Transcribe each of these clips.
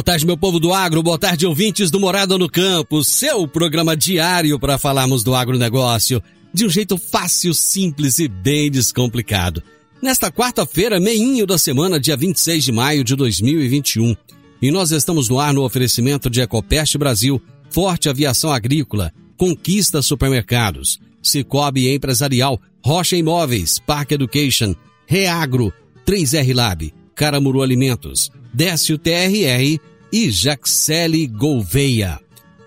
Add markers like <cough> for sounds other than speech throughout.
Boa tarde, meu povo do agro. Boa tarde, ouvintes do Morada no Campo. Seu programa diário para falarmos do agronegócio de um jeito fácil, simples e bem descomplicado. Nesta quarta-feira, meinho da semana, dia 26 de maio de 2021. E nós estamos no ar no oferecimento de Ecopest Brasil, Forte Aviação Agrícola, Conquista Supermercados, Cicobi Empresarial, Rocha Imóveis, Park Education, Reagro, 3R Lab, Caramuru Alimentos, Décio TRR e Jaxele Gouveia.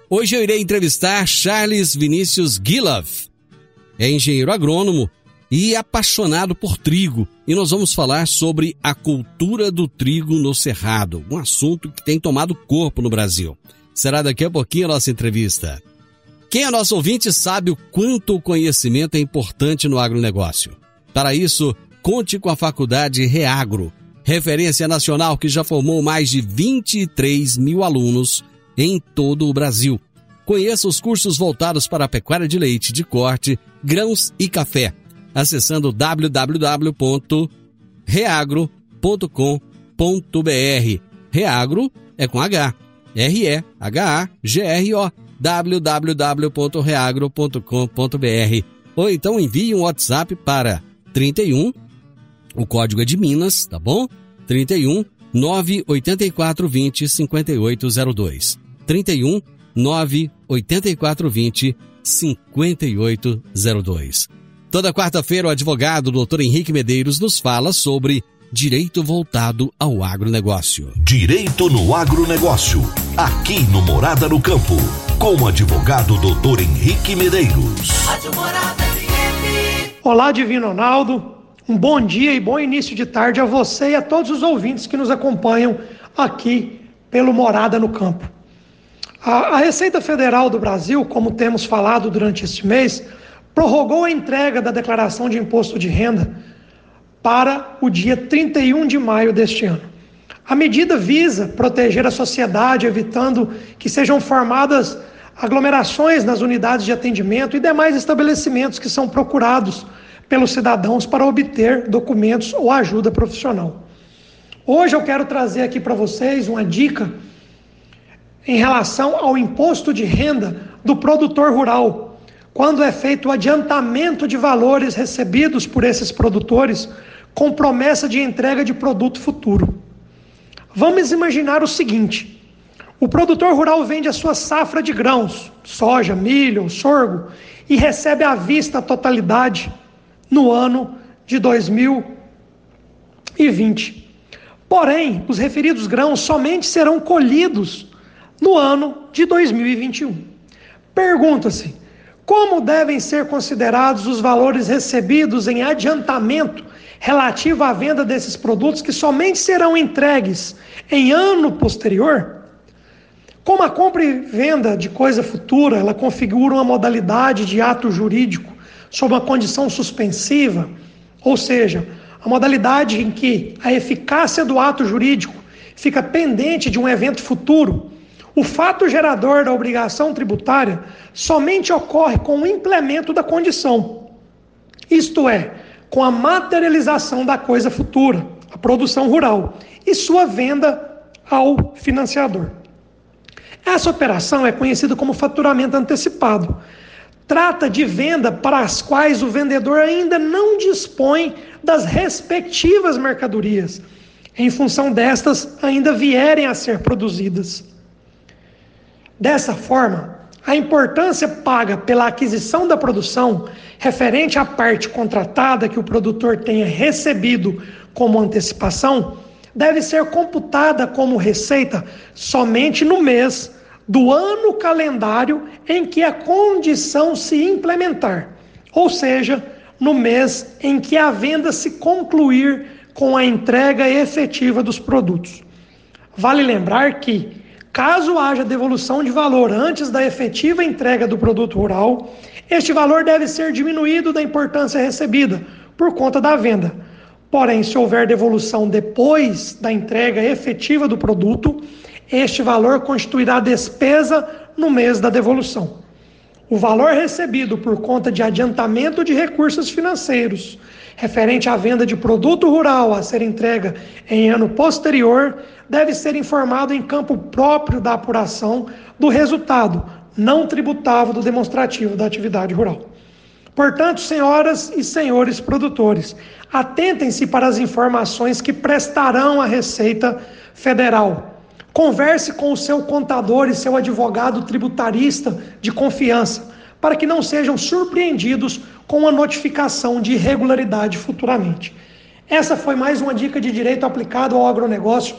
Hoje eu irei entrevistar Charles Vinícius Gilov, é engenheiro agrônomo e apaixonado por trigo. E nós vamos falar sobre a cultura do trigo no Cerrado, um assunto que tem tomado corpo no Brasil. Será daqui a pouquinho a nossa entrevista. Quem é nosso ouvinte sabe o quanto o conhecimento é importante no agronegócio. Para isso, conte com a Faculdade Reagro, referência nacional que já formou mais de 23 mil alunos em todo o Brasil Conheça os cursos voltados para a pecuária de leite, de corte, grãos e café, acessando www.reagro.com.br. Reagro é com H. R-E-H-A-G-R-O. www.reagro.com.br. Ou então envie um WhatsApp para 31, o código é de Minas, tá bom? 31 984 20 5802. 31 98420 5802. Toda quarta-feira, o advogado Dr. Henrique Medeiros nos fala sobre direito voltado ao agronegócio. Direito no agronegócio, aqui no Morada no Campo, com o advogado Dr. Henrique Medeiros. Olá, Divino Ronaldo. Um bom dia e bom início de tarde a você e a todos os ouvintes que nos acompanham aqui pelo Morada no Campo. A, Receita Federal do Brasil, como temos falado durante este mês, prorrogou a entrega da declaração de imposto de renda para o dia 31 de maio deste ano. A medida visa proteger a sociedade, evitando que sejam formadas aglomerações nas unidades de atendimento e demais estabelecimentos que são procurados pelos cidadãos para obter documentos ou ajuda profissional. Hoje eu quero trazer aqui para vocês uma dica em relação ao imposto de renda do produtor rural, quando é feito o adiantamento de valores recebidos por esses produtores com promessa de entrega de produto futuro. Vamos imaginar o seguinte: o produtor rural vende a sua safra de grãos, soja, milho, sorgo, e recebe à vista a totalidade no ano de 2020. Porém, os referidos grãos somente serão colhidos no ano de 2021. Pergunta-se: como devem ser considerados os valores recebidos em adiantamento relativo à venda desses produtos que somente serão entregues em ano posterior? Como a compra e venda de coisa futura, ela configura uma modalidade de ato jurídico sob uma condição suspensiva, ou seja, a modalidade em que a eficácia do ato jurídico fica pendente de um evento futuro, o fato gerador da obrigação tributária somente ocorre com o implemento da condição, isto é, com a materialização da coisa futura, a produção rural, e sua venda ao financiador. Essa operação é conhecida como faturamento antecipado. Trata de venda para as quais o vendedor ainda não dispõe das respectivas mercadorias em função destas ainda vierem a ser produzidas. Dessa forma, a importância paga pela aquisição da produção, referente à parte contratada que o produtor tenha recebido como antecipação, deve ser computada como receita somente no mês do ano calendário em que a condição se implementar, ou seja, no mês em que a venda se concluir com a entrega efetiva dos produtos. Vale lembrar que, caso haja devolução de valor antes da efetiva entrega do produto rural, este valor deve ser diminuído da importância recebida por conta da venda. Porém, se houver devolução depois da entrega efetiva do produto, este valor constituirá despesa no mês da devolução. O valor recebido por conta de adiantamento de recursos financeiros referente à venda de produto rural a ser entregue em ano posterior deve ser informado em campo próprio da apuração do resultado não tributável do demonstrativo da atividade rural. Portanto, senhoras e senhores produtores, atentem-se para as informações que prestarão à Receita Federal Converse com o seu contador e seu advogado tributarista de confiança, para que não sejam surpreendidos com a notificação de irregularidade futuramente. Essa foi mais uma dica de direito aplicado ao agronegócio.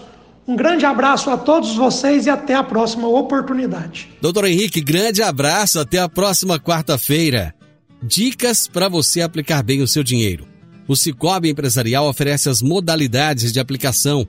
Um grande abraço a todos vocês e até a próxima oportunidade. Doutor Henrique, grande abraço, até a próxima quarta-feira. Dicas para você aplicar bem o seu dinheiro. O Cicobi Empresarial oferece as modalidades de aplicação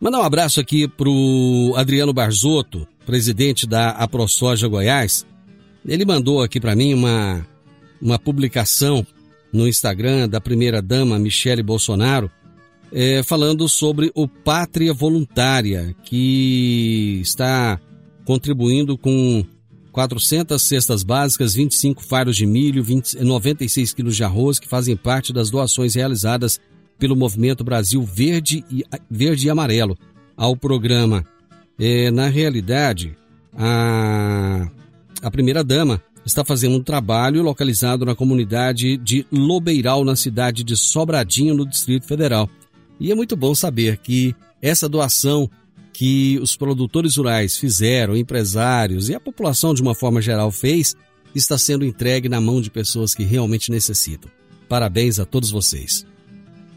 Mandar um abraço aqui pro Adriano Barzotto, presidente da AproSoja Goiás. Ele mandou aqui para mim uma, uma publicação no Instagram da primeira dama Michele Bolsonaro, é, falando sobre o Pátria Voluntária, que está contribuindo com 400 cestas básicas, 25 faros de milho, 20, 96 quilos de arroz, que fazem parte das doações realizadas pelo Movimento Brasil Verde e, Verde e Amarelo ao programa. É, na realidade, a, a primeira-dama está fazendo um trabalho localizado na comunidade de Lobeiral, na cidade de Sobradinho, no Distrito Federal. E é muito bom saber que essa doação que os produtores rurais fizeram, empresários e a população de uma forma geral fez, está sendo entregue na mão de pessoas que realmente necessitam. Parabéns a todos vocês.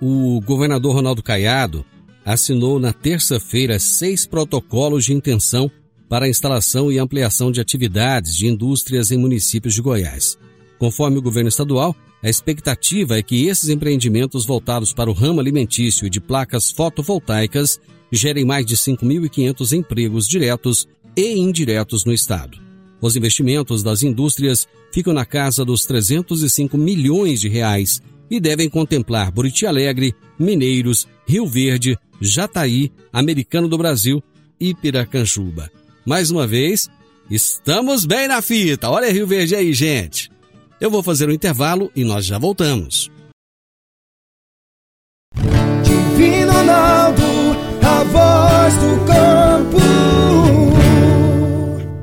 o governador Ronaldo Caiado assinou na terça-feira seis protocolos de intenção para a instalação e ampliação de atividades de indústrias em municípios de Goiás. Conforme o governo estadual, a expectativa é que esses empreendimentos voltados para o ramo alimentício e de placas fotovoltaicas gerem mais de 5.500 empregos diretos e indiretos no estado. Os investimentos das indústrias ficam na casa dos 305 milhões de reais e devem contemplar Buriti Alegre, Mineiros, Rio Verde, Jataí, Americano do Brasil e Piracanjuba. Mais uma vez, estamos bem na fita. Olha Rio Verde aí, gente. Eu vou fazer um intervalo e nós já voltamos. Divino Ronaldo, a voz do campo.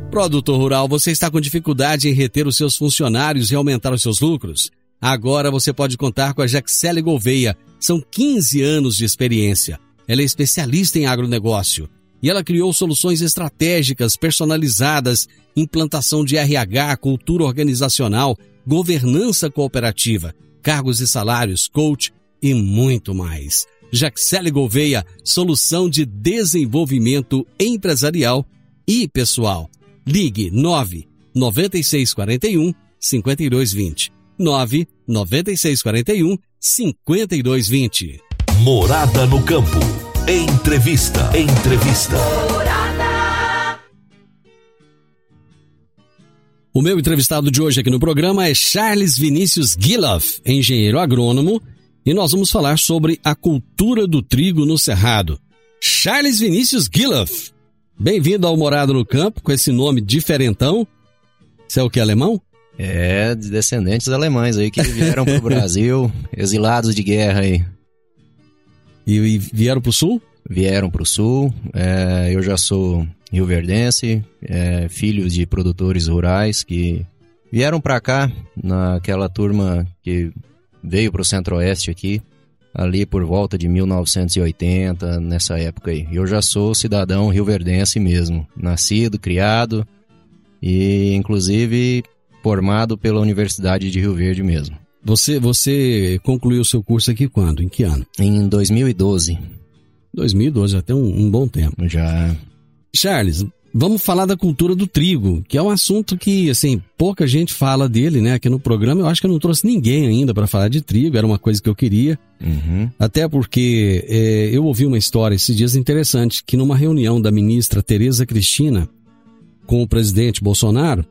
Produtor Rural, você está com dificuldade em reter os seus funcionários e aumentar os seus lucros? Agora você pode contar com a Jaxele Gouveia. São 15 anos de experiência. Ela é especialista em agronegócio e ela criou soluções estratégicas personalizadas, implantação de RH, cultura organizacional, governança cooperativa, cargos e salários, coach e muito mais. Jaxele Gouveia, solução de desenvolvimento empresarial e pessoal. Ligue 9 9641 5220. 9 9641 5220. Morada no campo. Entrevista. Entrevista. O meu entrevistado de hoje aqui no programa é Charles Vinícius Giloff, engenheiro agrônomo, e nós vamos falar sobre a cultura do trigo no Cerrado. Charles Vinícius Giloff, bem-vindo ao Morado no Campo, com esse nome diferentão. Você é o que, alemão? É, de descendentes alemães aí que vieram pro <laughs> Brasil, exilados de guerra aí. E, e vieram pro sul? Vieram pro sul, é, eu já sou rioverdense, é, filhos de produtores rurais que vieram para cá naquela turma que veio para o centro-oeste aqui, ali por volta de 1980, nessa época aí. Eu já sou cidadão rioverdense mesmo, nascido, criado e inclusive formado pela Universidade de Rio Verde mesmo. Você, você concluiu o seu curso aqui quando? Em que ano? Em 2012. 2012, até um, um bom tempo. Já. Charles, vamos falar da cultura do trigo, que é um assunto que, assim, pouca gente fala dele, né? Aqui no programa eu acho que eu não trouxe ninguém ainda para falar de trigo, era uma coisa que eu queria. Uhum. Até porque é, eu ouvi uma história esses dias interessante, que numa reunião da ministra Tereza Cristina com o presidente Bolsonaro,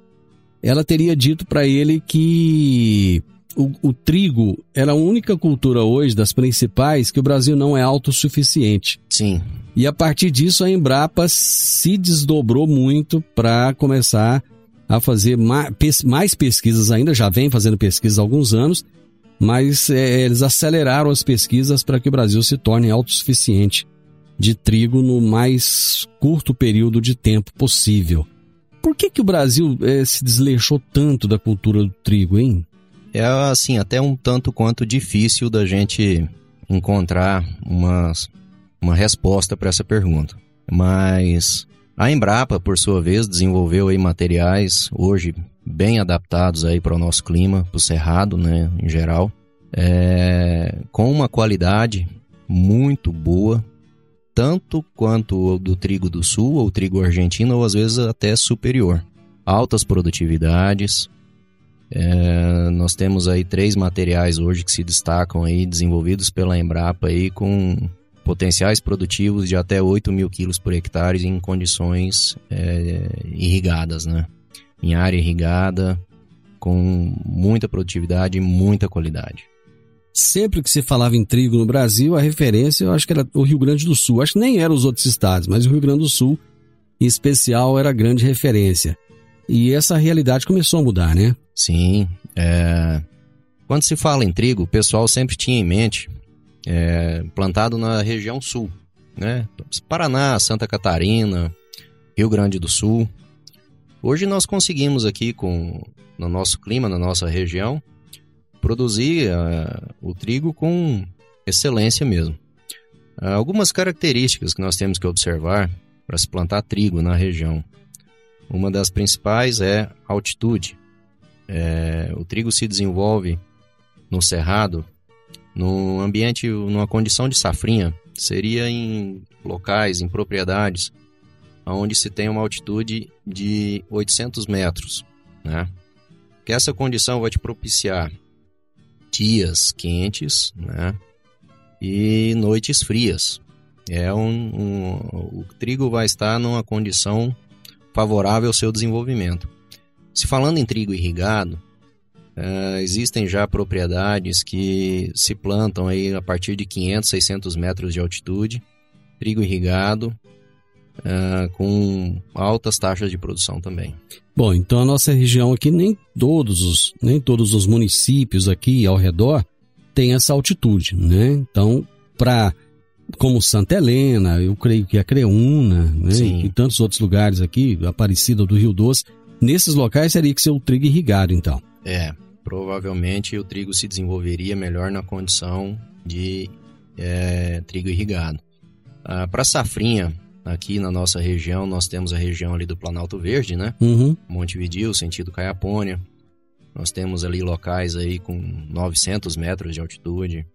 ela teria dito para ele que o, o, trigo era a única cultura hoje das principais que o Brasil não é autossuficiente. Sim. E a partir disso a Embrapa se desdobrou muito para começar a fazer mais, mais, pesquisas ainda, já vem fazendo pesquisas há alguns anos, mas é, eles aceleraram as pesquisas para que o Brasil se torne autossuficiente de trigo no mais curto período de tempo possível. Por que, que o Brasil é, se desleixou tanto da cultura do trigo, hein? É assim, até um tanto quanto difícil da gente encontrar uma, uma resposta para essa pergunta. Mas a Embrapa, por sua vez, desenvolveu aí materiais hoje bem adaptados aí para o nosso clima, para o cerrado, né, em geral, é, com uma qualidade muito boa, tanto quanto o do trigo do sul ou trigo argentino, ou às vezes até superior. Altas produtividades. É, nós temos aí três materiais hoje que se destacam aí, desenvolvidos pela Embrapa aí, com potenciais produtivos de até 8 mil quilos por hectare em condições é, irrigadas, né? Em área irrigada, com muita produtividade e muita qualidade. Sempre que se falava em trigo no Brasil, a referência eu acho que era o Rio Grande do Sul. Acho que nem eram os outros estados, mas o Rio Grande do Sul, em especial, era a grande referência. E essa realidade começou a mudar, né? Sim. É... Quando se fala em trigo, o pessoal sempre tinha em mente é, plantado na região sul, né? Paraná, Santa Catarina, Rio Grande do Sul. Hoje nós conseguimos aqui com no nosso clima, na nossa região, produzir uh, o trigo com excelência mesmo. Uh, algumas características que nós temos que observar para se plantar trigo na região. Uma das principais é altitude. É, o trigo se desenvolve no cerrado, no ambiente, numa condição de safrinha. Seria em locais, em propriedades, onde se tem uma altitude de 800 metros, né? Que essa condição vai te propiciar dias quentes, né? E noites frias. É um, um, o trigo vai estar numa condição favorável ao seu desenvolvimento. Se falando em trigo irrigado, uh, existem já propriedades que se plantam aí a partir de 500, 600 metros de altitude, trigo irrigado, uh, com altas taxas de produção também. Bom, então a nossa região aqui, nem todos os, nem todos os municípios aqui ao redor têm essa altitude, né? Então, para como Santa Helena, eu creio que a Creúna, né? e tantos outros lugares aqui, Aparecida do Rio Doce, nesses locais seria que ser o trigo irrigado, então. É, provavelmente o trigo se desenvolveria melhor na condição de é, trigo irrigado. Ah, para safrinha, Aqui na nossa região, nós temos a região ali do Planalto Verde, né? Uhum. Montevidil, sentido Caiapônia. Nós temos ali locais aí com 900 metros de altitude.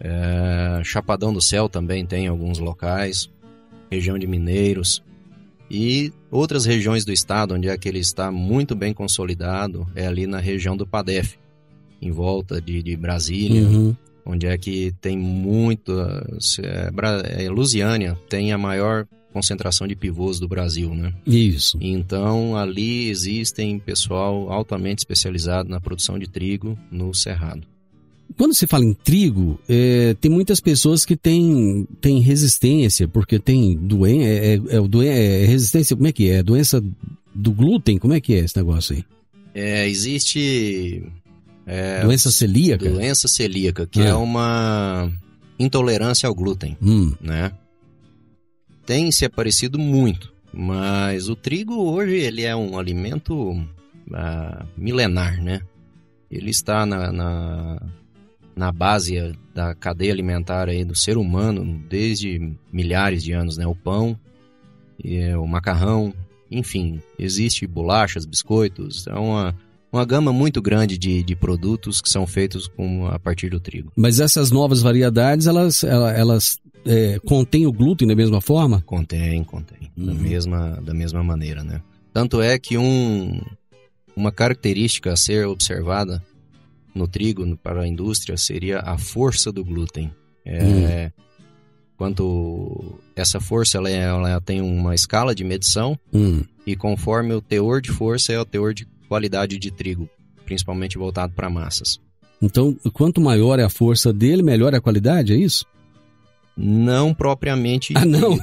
É, Chapadão do Céu também tem alguns locais, região de Mineiros e outras regiões do estado onde é que ele está muito bem consolidado é ali na região do Padef, em volta de, de Brasília, Uhum. Onde é que tem muito. É, é, Lusiânia tem a maior concentração de pivôs do Brasil, né? Isso. Então ali existem pessoal altamente especializado na produção de trigo no cerrado. Quando se fala em trigo, é, tem muitas pessoas que têm, têm resistência, porque tem doença, é, é, é, é resistência, como é que é? Doença do glúten, como é que é esse negócio aí? É, existe é, doença celíaca? doença celíaca, que Ah. é uma intolerância ao glúten, Hum, né? Tem se aparecido muito, mas o trigo hoje ele é um alimento ah, milenar, né? Ele está na, na, na base da cadeia alimentar aí do ser humano desde milhares de anos, né? O pão, e, o macarrão, enfim, existe bolachas, biscoitos, é uma, uma gama muito grande de, de produtos que são feitos com, a partir do trigo. mas essas novas variedades, elas, ela- elas é, contêm o glúten da mesma forma? Contém, contém. Da, Uhum. mesma, da mesma maneira, né? Tanto é que um, uma característica a ser observada no trigo para a indústria seria a força do glúten. É, Quanto essa força ela, é- ela tem uma escala de medição Hum, e conforme o teor de força é o teor de qualidade de trigo, principalmente voltado para massas. então, quanto maior é a força dele, melhor é a qualidade, é isso? Não propriamente Ah, não?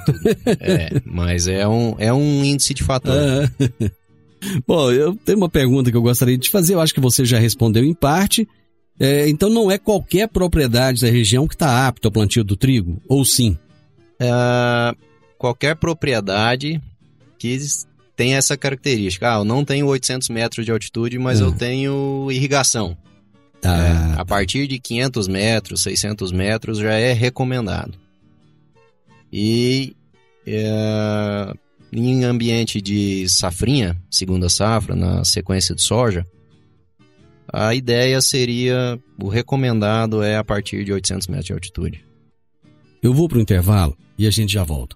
é, mas é um, é um índice de fator. Ah. <laughs> Bom, eu tenho uma pergunta que eu gostaria de te fazer, eu acho que você já respondeu em parte. É, então não é qualquer propriedade da região que está apto ao plantio do trigo, ou sim? É, qualquer propriedade que tem essa característica. Ah, eu não tenho 800 metros de altitude, mas Ah. eu tenho irrigação. É, Ah, a partir de 500 metros, 600 metros já é recomendado. E é, em ambiente de safrinha, segunda safra, na sequência de soja, a ideia seria, o recomendado é a partir de 800 metros de altitude. eu vou para o intervalo e a gente já volta.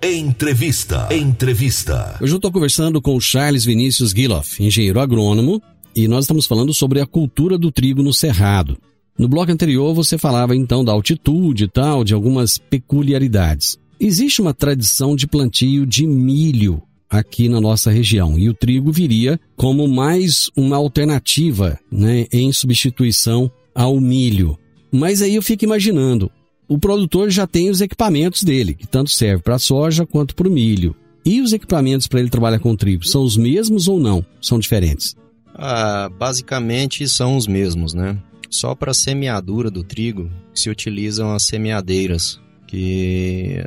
Entrevista. Entrevista. Hoje eu estou conversando com o Charles Vinícius Guiloff, engenheiro agrônomo, e nós estamos falando sobre a cultura do trigo no cerrado. No bloco anterior você falava então da altitude e tal, de algumas peculiaridades. Existe uma tradição de plantio de milho aqui na nossa região e o trigo viria como mais uma alternativa, né, em substituição ao milho. Mas aí eu fico imaginando, o produtor já tem os equipamentos dele, que tanto serve para a soja quanto para o milho. E os equipamentos para ele trabalhar com trigo são os mesmos ou não? São diferentes? Ah, basicamente são os mesmos, né? Só para semeadura do trigo se utilizam as semeadeiras, que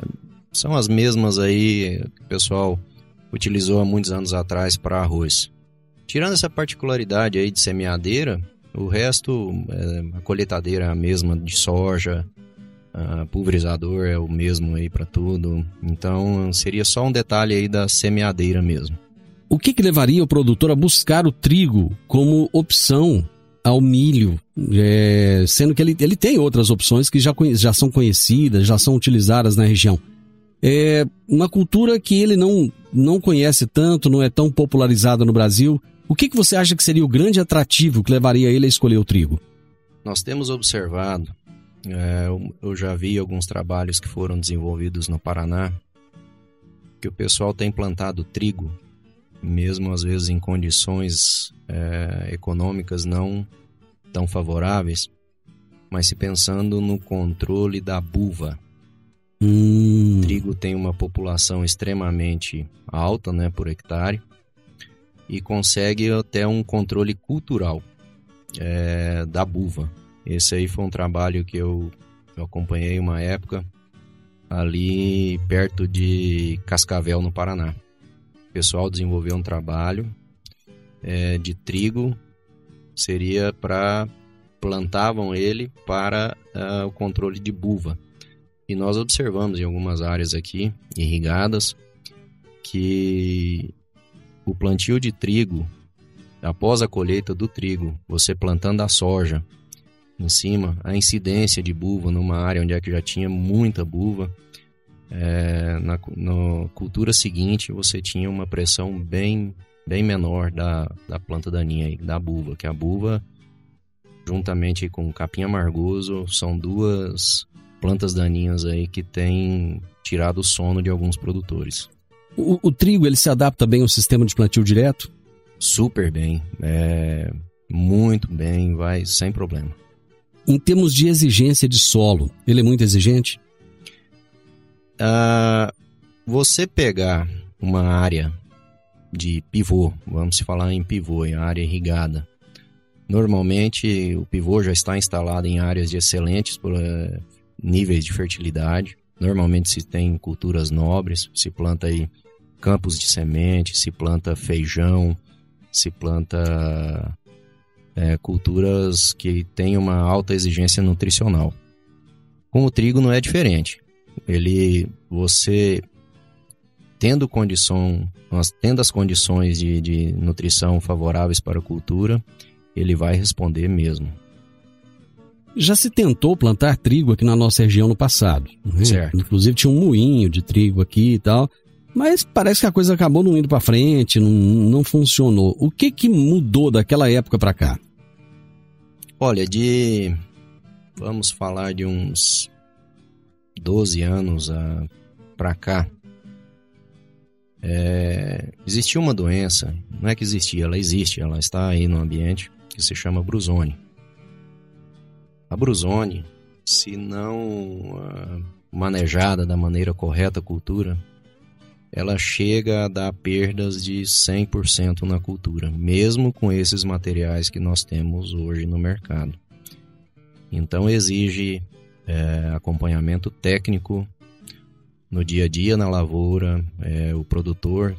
são as mesmas aí que o pessoal utilizou há muitos anos atrás para arroz. Tirando essa particularidade aí de semeadeira, o resto, é, a colheitadeira é a mesma de soja, a pulverizador é o mesmo aí para tudo. Então seria só um detalhe aí da semeadeira mesmo. O que, que levaria o produtor a buscar o trigo como opção ao milho, é, sendo que ele, ele tem outras opções que já, já são conhecidas, já são utilizadas na região. É uma cultura que ele não, não conhece tanto, não é tão popularizada no Brasil. O que, que você acha que seria o grande atrativo que levaria ele a escolher o trigo? Nós temos observado, é, eu- já vi alguns trabalhos que foram desenvolvidos no Paraná, que o pessoal tem plantado trigo, mesmo às vezes em condições é, econômicas não tão favoráveis, mas se pensando no controle da buva. Hum, O trigo tem uma população extremamente alta né, por hectare e consegue até um controle cultural é, da buva. Esse aí foi um trabalho que eu Eu acompanhei uma época ali perto de Cascavel, no Paraná. O pessoal desenvolveu um trabalho é, de trigo, seria para plantavam ele para uh, o controle de buva. E nós observamos em algumas áreas aqui irrigadas que o plantio de trigo, após a colheita do trigo, você plantando a soja em cima, a incidência de buva numa área onde é que já tinha muita buva, é, na, na cultura seguinte você tinha uma pressão bem, bem menor da, da planta daninha, da buva, que a buva juntamente com o capim amargoso, são duas plantas daninhas aí que têm tirado o sono de alguns produtores. O, o trigo ele se adapta bem ao sistema de plantio direto? Super bem, é, muito bem, vai sem problema. Em termos de exigência de solo, ele é muito exigente? Ah, você pegar uma área de pivô, vamos falar em pivô, em área irrigada, Normalmente, o pivô já está instalado em áreas de excelentes uh, níveis de fertilidade. Normalmente se tem culturas nobres, se planta aí campos de semente, se planta feijão, se planta é, culturas que têm uma alta exigência nutricional. Com o trigo não é diferente. Ele, você tendo condição, tendo as condições de, de nutrição favoráveis para a cultura, ele vai responder mesmo. Já se tentou plantar trigo aqui na nossa região no passado. Né? Certo. Inclusive tinha um moinho de trigo aqui e tal. Mas parece que a coisa acabou não indo para frente, não, não funcionou. O que que mudou daquela época para cá? Olha, de vamos falar de uns 12 anos uh, para cá, é, existia uma doença, não é que existia, ela existe, ela está aí no ambiente, que se chama brusone. A brusone, se não uh, manejada da maneira correta a cultura, ela chega a dar perdas de 100% na cultura, mesmo com esses materiais que nós temos hoje no mercado. Então exige é, acompanhamento técnico no dia a dia na lavoura. É, o produtor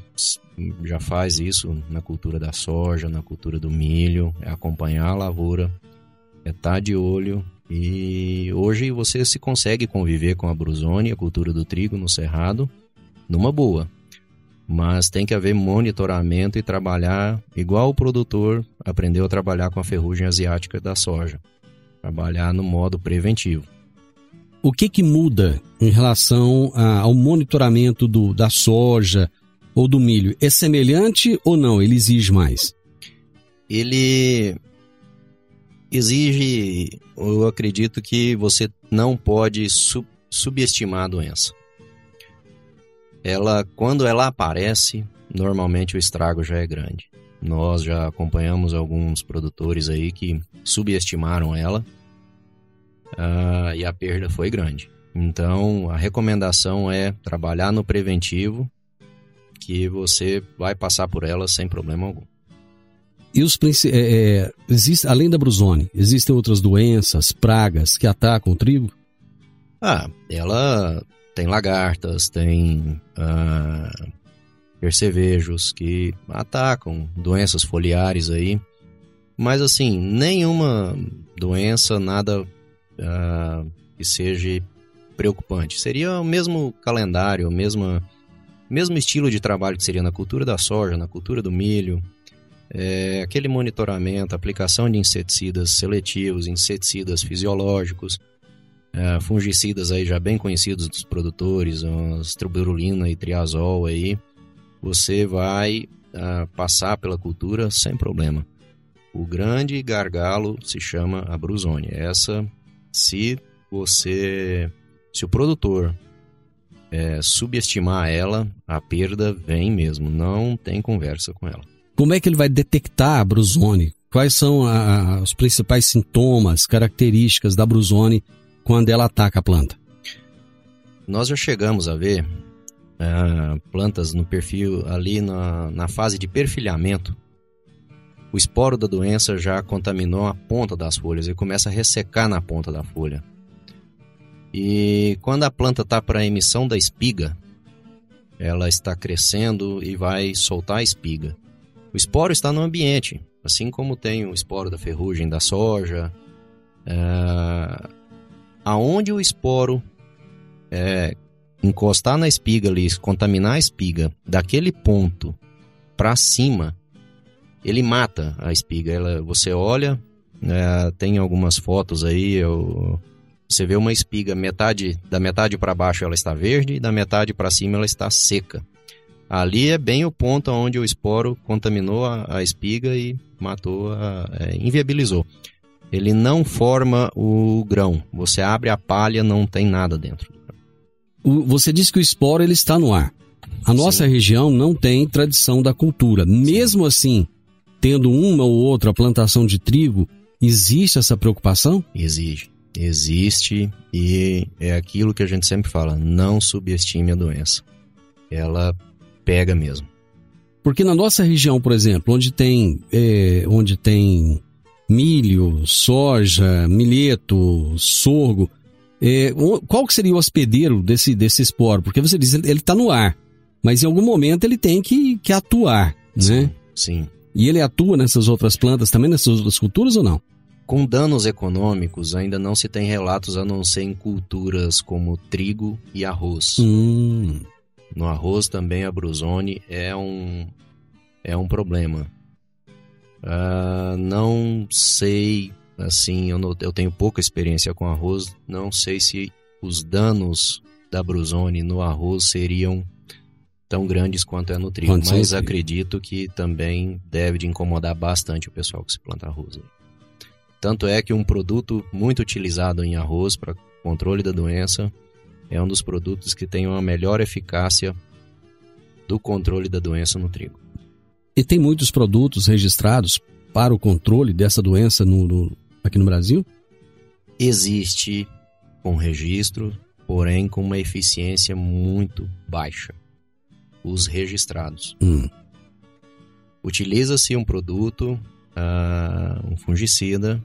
já faz isso na cultura da soja, na cultura do milho, é acompanhar a lavoura, é estar tá de olho. E hoje você se consegue conviver com a brusone, a cultura do trigo no cerrado, numa boa. Mas tem que haver monitoramento e trabalhar igual o produtor aprendeu a trabalhar com a ferrugem asiática da soja. Trabalhar no modo preventivo o que, que muda em relação a, ao monitoramento do, da soja ou do milho? É semelhante ou não? Ele exige mais? Ele exige, eu acredito que você não pode sub, subestimar a doença. Ela, quando ela aparece, normalmente o estrago já é grande. Nós já acompanhamos alguns produtores aí que subestimaram ela uh, e a perda foi grande. Então, a recomendação é trabalhar no preventivo, que você vai passar por ela sem problema algum. E os é, é, existe, além da brusone, existem outras doenças, pragas que atacam o trigo? Ah, ela tem lagartas, tem ah, percevejos que atacam doenças foliares aí. Mas assim, nenhuma doença, nada uh, que seja preocupante. Seria o mesmo calendário, o mesmo, mesmo estilo de trabalho que seria na cultura da soja, na cultura do milho, é, aquele monitoramento, aplicação de inseticidas seletivos, inseticidas fisiológicos, é, fungicidas aí já bem conhecidos dos produtores, as e triazol aí, você vai uh, passar pela cultura sem problema. O grande gargalo se chama a brusone. Essa se você, se o produtor é, subestimar ela, a perda vem mesmo, não tem conversa com ela. Como é que ele vai detectar a brusone? Quais são a, os principais sintomas, características da brusone quando ela ataca a planta? Nós já chegamos a ver uh, plantas no perfil ali na, na fase de perfilhamento o esporo da doença já contaminou a ponta das folhas e começa a ressecar na ponta da folha. E quando a planta está para emissão da espiga, ela está crescendo e vai soltar a espiga. O esporo está no ambiente, assim como tem o esporo da ferrugem da soja. É, aonde o esporo é, encostar na espiga ali, contaminar a espiga, daquele ponto para cima, ele mata a espiga. Ela, você olha, é, tem algumas fotos aí, eu, você vê uma espiga, metade da metade para baixo ela está verde e da metade para cima ela está seca. Ali é bem o ponto onde o esporo contaminou a, a espiga e matou, a, é, inviabilizou. Ele não forma o grão. Você abre a palha, não tem nada dentro. O, você disse que o esporo ele está no ar. A nossa Sim. região não tem tradição da cultura. Mesmo assim, tendo uma ou outra plantação de trigo, existe essa preocupação? Exige. Existe e é aquilo que a gente sempre fala: não subestime a doença. Ela pega mesmo. Porque na nossa região, por exemplo, onde tem, é, onde tem milho, soja, milheto, sorgo, é, qual que seria o hospedeiro desse, desse esporo? Porque você diz ele está no ar, mas em algum momento ele tem que, que atuar, né? Sim. E ele atua nessas outras plantas também, nessas outras culturas ou não? Com danos econômicos, ainda não se tem relatos a não ser em culturas como trigo e arroz. Hum. No arroz também a brusone é um, é um problema. Uh, não sei, assim, eu, não, eu tenho pouca experiência com arroz, não sei se os danos da brusone no arroz seriam tão grandes quanto é no trigo, Quanto mas acredito que também deve de incomodar bastante o pessoal que se planta arroz. Tanto é que um produto muito utilizado em arroz para controle da doença é um dos produtos que tem uma melhor eficácia do controle da doença no trigo. E tem muitos produtos registrados para o controle dessa doença no, no, aqui no Brasil? Existe com registro, porém com uma eficiência muito baixa. Os registrados. Hum. Utiliza-se um produto, uh, um fungicida,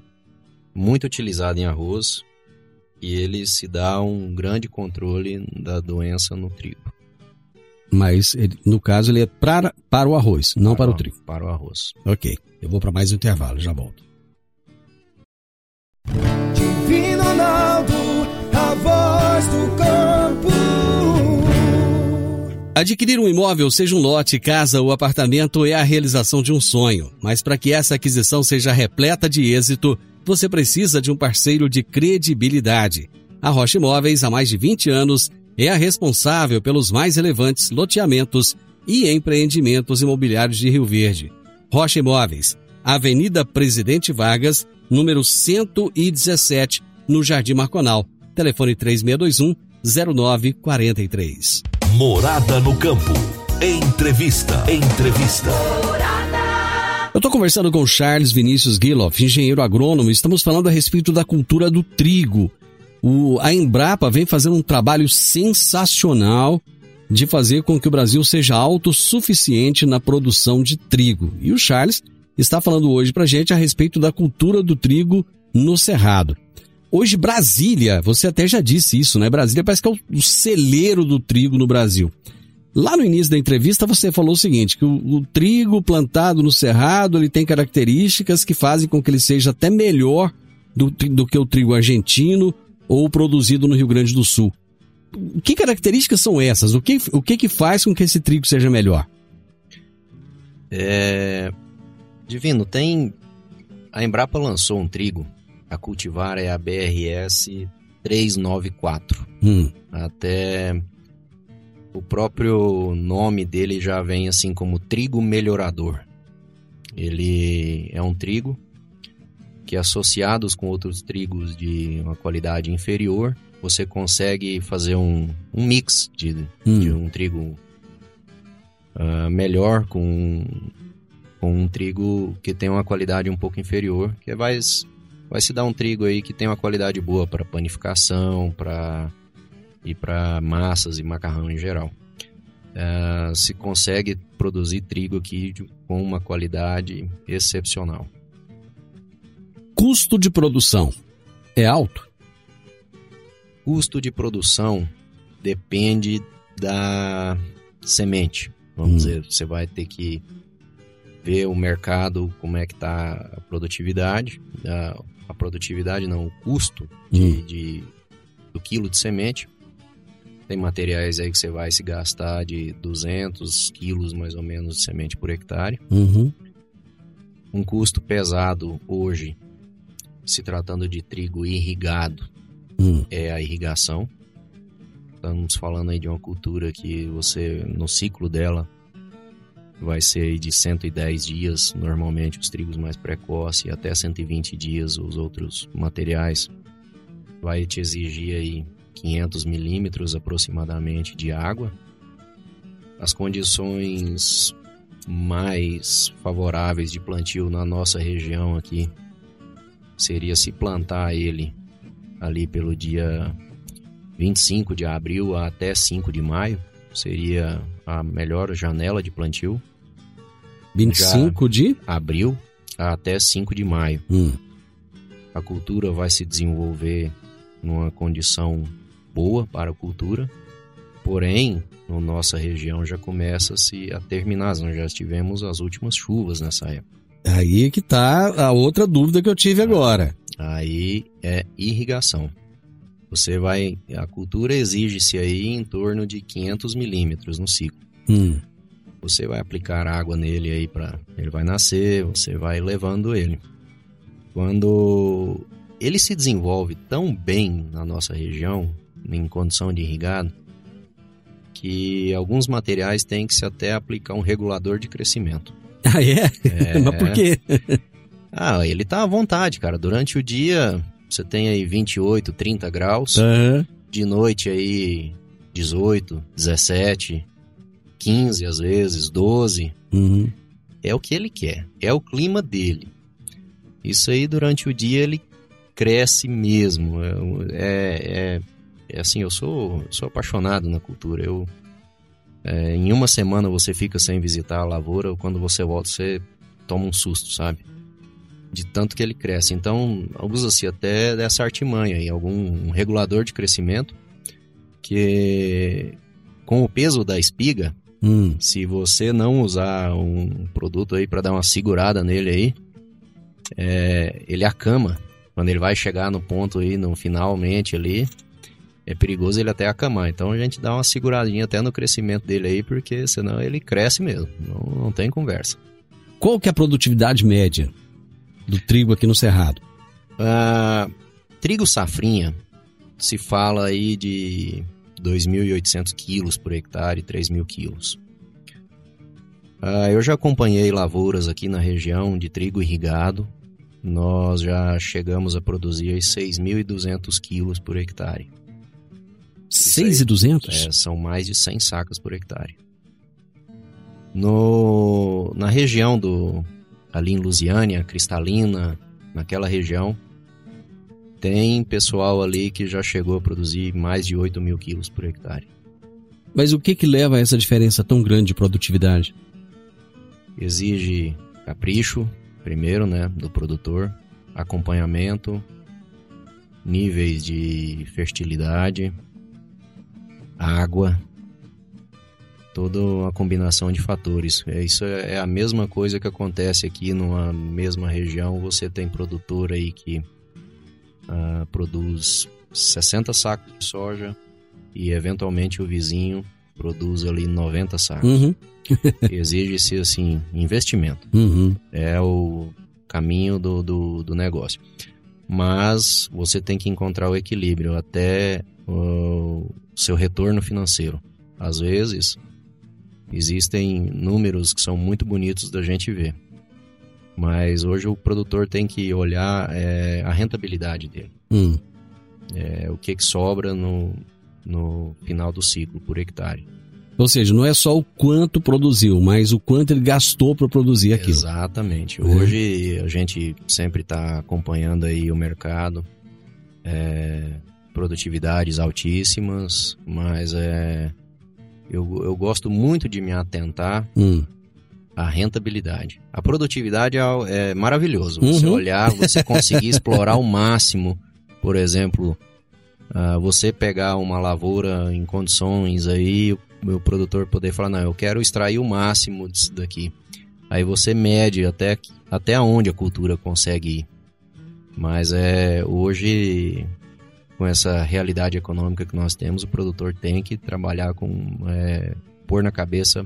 muito utilizado em arroz, e ele se dá um grande controle da doença no trigo. Mas, ele, no caso, ele é para, para o arroz, não para, para o trigo. Para o arroz. Ok. Eu vou para mais um intervalo, já volto. Divino Ronaldo, a voz do campo. Adquirir um imóvel, seja um lote, casa ou apartamento, é a realização de um sonho. Mas para que essa aquisição seja repleta de êxito, você precisa de um parceiro de credibilidade. A Rocha Imóveis, há mais de 20 anos, é a responsável pelos mais relevantes loteamentos e empreendimentos imobiliários de Rio Verde. Rocha Imóveis, Avenida Presidente Vargas, número 117, no Jardim Marconal. Telefone 3621 0943. Morada no campo. Entrevista. Entrevista. Eu estou conversando com Charles Vinícius Guiloff, engenheiro agrônomo, estamos falando a respeito da cultura do trigo. O, a Embrapa vem fazendo um trabalho sensacional de fazer com que o Brasil seja autossuficiente na produção de trigo. E o Charles está falando hoje para gente a respeito da cultura do trigo no Cerrado. Hoje, Brasília, você até já disse isso, né? Brasília parece que é o celeiro do trigo no Brasil. Lá no início da entrevista você falou o seguinte, que o, o, trigo plantado no cerrado ele tem características que fazem com que ele seja até melhor do, do que o trigo argentino ou produzido no Rio Grande do Sul. Que características são essas? O que, o que, que faz com que esse trigo seja melhor? É... Divino, tem... A Embrapa lançou um trigo, a cultivar é a BRS 394. Hum. Até o próprio nome dele já vem assim como trigo melhorador. Ele é um trigo que associados com outros trigos de uma qualidade inferior, você consegue fazer um, um mix de, hum. de um trigo uh, melhor com, com um trigo que tem uma qualidade um pouco inferior, que vai, vai se dar um trigo aí que tem uma qualidade boa para panificação, para e para massas e macarrão em geral. Uh, se consegue produzir trigo aqui com uma qualidade excepcional. Custo de produção é alto? custo de produção depende da semente. Vamos Hum. dizer, você vai ter que ver o mercado, como é que está a produtividade, a, a produtividade não, o custo de, Hum. de- do quilo de semente. Tem materiais aí que você vai se gastar de 200 quilos mais ou menos de semente por hectare. Uhum. Um custo pesado hoje, se tratando de trigo irrigado, Hum. é a irrigação. Estamos falando aí de uma cultura que você, no ciclo dela, vai ser de 110 dias, normalmente os trigos mais precoces, e até 120 dias os outros materiais. Vai te exigir aí 500 milímetros aproximadamente de água. As condições mais favoráveis de plantio na nossa região aqui seria se plantar ele ali pelo dia 25 de abril até 5 de maio. Seria a melhor janela de plantio. 25 de. Abril até 5 de maio. Hum. A cultura vai se desenvolver numa condição boa para a cultura. Porém, na nossa região já começa-se a terminar. Nós já tivemos as últimas chuvas nessa época. Aí que tá a outra dúvida que eu tive agora. Aí é irrigação. Você vai. A cultura exige-se aí em torno de 500 milímetros no ciclo. Hum. Você vai aplicar água nele aí para ele vai nascer, você vai levando ele. Quando ele se desenvolve tão bem na nossa região, em condição de irrigado, que alguns materiais têm que se até aplicar um regulador de crescimento. <laughs> Ah, é? É, Mas por quê? <laughs> ah, ele tá à vontade, cara. Durante o dia você tem aí 28, 30 graus. Aham. de noite aí 18, 17, 15 às vezes, 12. Uhum. É o que ele quer, é o clima dele. Isso aí durante o dia ele cresce mesmo. É, é, é assim, eu sou, sou apaixonado na cultura. Eu, é, em uma semana você fica sem visitar a lavoura, quando você volta você toma um susto, sabe? De tanto que ele cresce. Então, usa-se até dessa artimanha aí, algum um regulador de crescimento que com o peso da espiga, Hum. se você não usar um produto aí para dar uma segurada nele aí, é, ele acama. Quando ele vai chegar no ponto aí, no finalmente ali, é perigoso ele até acamar. Então a gente dá uma seguradinha até no crescimento dele aí, porque senão ele cresce mesmo. Não, não tem conversa. Qual que é a produtividade média do trigo aqui no Cerrado? Ah, trigo safrinha, se fala aí de 2.800 quilos por hectare, 3.000 quilos. Ah, eu já acompanhei lavouras aqui na região de trigo irrigado. Nós já chegamos a produzir aí 6.200 quilos por hectare. 6,200? É, são mais de 100 sacas por hectare. No, na região do ali em Lusiânia, Cristalina, naquela região, tem pessoal ali que já chegou a produzir mais de 8 mil quilos por hectare. Mas o que que leva a essa diferença tão grande de produtividade? Exige capricho, primeiro, né, do produtor, acompanhamento, níveis de fertilidade, água, toda uma combinação de fatores. É, Isso é a mesma coisa que acontece aqui numa mesma região. Você tem produtor aí que ah, produz 60 sacos de soja e eventualmente o vizinho produz ali 90 sacos. Uhum, <laughs> Exige-se assim investimento. uhum. É o caminho do, do, do negócio. Mas você tem que encontrar o equilíbrio até o seu retorno financeiro. Às vezes, existem números que são muito bonitos da gente ver. Mas hoje o produtor tem que olhar é, a rentabilidade dele. Hum. É, o que, que sobra no, no final do ciclo por hectare. Ou seja, não é só o quanto produziu, mas o quanto ele gastou para produzir aquilo. Exatamente. Uhum. Hoje a gente sempre está acompanhando aí o mercado, é, produtividades altíssimas, mas é, eu, eu gosto muito de me atentar Hum. à rentabilidade. A produtividade é, é maravilhoso. Você Uhum. olhar, você conseguir explorar ao máximo, por exemplo, Uh, você pegar uma lavoura em condições aí, o produtor poder falar, não, eu quero extrair o máximo disso daqui. Aí você mede até, até onde a cultura consegue ir. Mas é hoje, com essa realidade econômica que nós temos, o produtor tem que trabalhar com, é, pôr na cabeça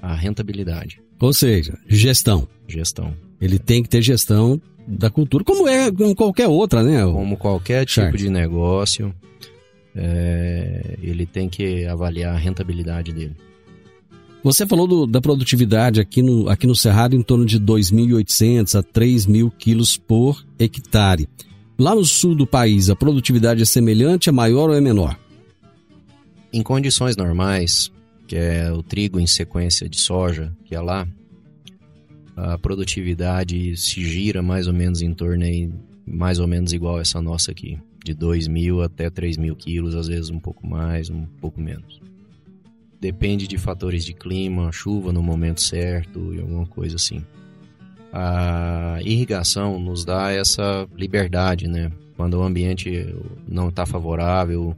a rentabilidade. Ou seja, gestão. Gestão. Ele tem que ter gestão da cultura, como é como qualquer outra, né? Como qualquer tipo certo. de negócio, é, ele tem que avaliar a rentabilidade dele. Você falou do, da produtividade aqui no, aqui no Cerrado em torno de 2.800 a 3.000 quilos por hectare. Lá no sul do país, a produtividade é semelhante, é maior ou é menor? Em condições normais, que é o trigo em sequência de soja, que é lá, a produtividade se gira mais ou menos em torno aí, mais ou menos igual essa nossa aqui, de 2 mil até 3 mil quilos, às vezes um pouco mais, um pouco menos. Depende de fatores de clima, chuva no momento certo e alguma coisa assim. A irrigação nos dá essa liberdade, né? Quando o ambiente não está favorável,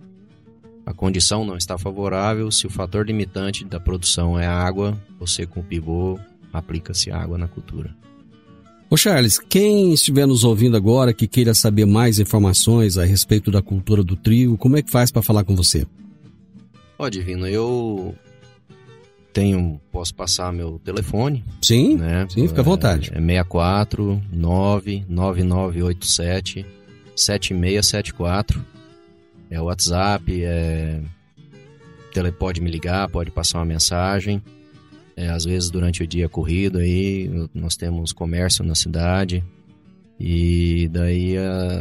a condição não está favorável, se o fator limitante da produção é a água, você com o pivô aplica-se água na cultura. Ô Charles, quem estiver nos ouvindo agora que queira saber mais informações a respeito da cultura do trigo, como é que faz para falar com você? Ó, Divino, eu tenho, posso passar meu telefone. Sim, né? sim, fica à vontade. É, é 64 99987 7674. É o WhatsApp, é... Tele, pode me ligar, pode passar uma mensagem. É, às vezes durante o dia corrido aí, nós temos comércio na cidade. E daí,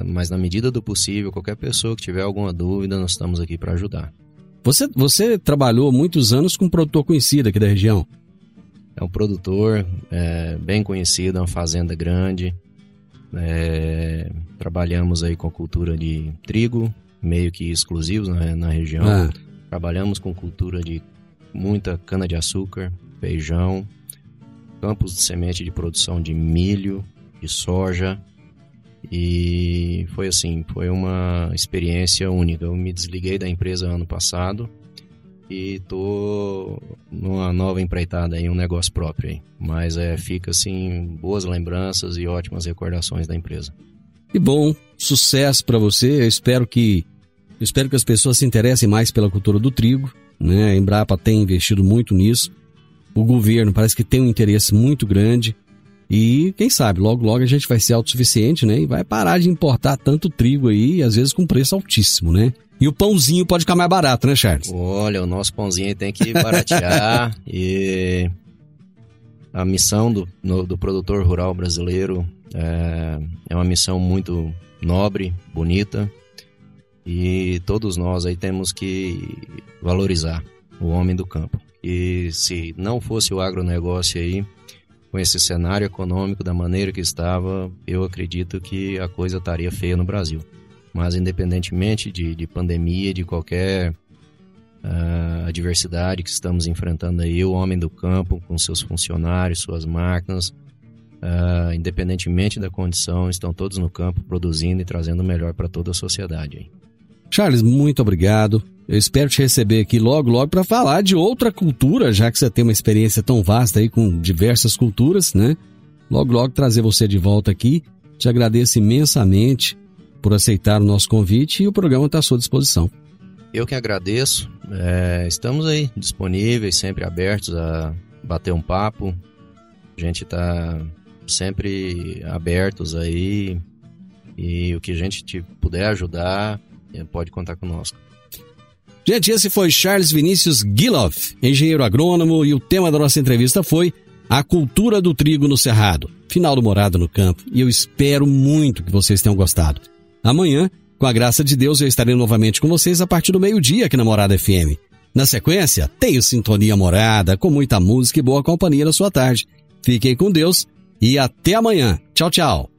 mas na medida do possível, qualquer pessoa que tiver alguma dúvida, nós estamos aqui para ajudar. Você, você trabalhou muitos anos com um produtor conhecido aqui da região? É um produtor é, bem conhecido, é uma fazenda grande. É, trabalhamos aí com a cultura de trigo, meio que exclusivos na, na região. Ah. Trabalhamos com cultura de muita cana-de-açúcar, feijão, campos de semente de produção de milho, de soja. E foi assim, foi uma experiência única. Eu me desliguei da empresa ano passado e tô numa nova empreitada aí, um negócio próprio aí. Mas é, fica assim, boas lembranças e ótimas recordações da empresa. E bom, sucesso para você. Eu espero que eu espero que as pessoas se interessem mais pela cultura do trigo, né? A Embrapa tem investido muito nisso o governo parece que tem um interesse muito grande e quem sabe logo logo a gente vai ser autossuficiente, né? E vai parar de importar tanto trigo aí, às vezes com preço altíssimo, né? E o pãozinho pode ficar mais barato, né, Charles? Olha, o nosso pãozinho tem que baratear <laughs> e a missão do, no, do produtor rural brasileiro é, é uma missão muito nobre, bonita e todos nós aí temos que valorizar o homem do campo. E se não fosse o agronegócio aí, com esse cenário econômico da maneira que estava, eu acredito que a coisa estaria feia no Brasil. Mas independentemente de, de pandemia, de qualquer uh, adversidade que estamos enfrentando aí, o homem do campo, com seus funcionários, suas máquinas, uh, independentemente da condição, estão todos no campo produzindo e trazendo o melhor para toda a sociedade. Charles, muito obrigado. Eu espero te receber aqui logo, logo para falar de outra cultura, já que você tem uma experiência tão vasta aí com diversas culturas, né? Logo, logo trazer você de volta aqui. Te agradeço imensamente por aceitar o nosso convite e o programa está à sua disposição. Eu que agradeço. É, estamos aí disponíveis, sempre abertos a bater um papo. A gente está sempre abertos aí e o que a gente te puder ajudar, pode contar conosco. Gente, esse foi Charles Vinícius Giloff, engenheiro agrônomo, e o tema da nossa entrevista foi a cultura do trigo no Cerrado. Final do Morada no Campo, e eu espero muito que vocês tenham gostado. Amanhã, com a graça de Deus, eu estarei novamente com vocês a partir do meio-dia aqui na Morada FM. Na sequência, tenho Sintonia Morada, com muita música e boa companhia na sua tarde. Fiquem com Deus e até amanhã. Tchau, tchau.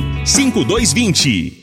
5220.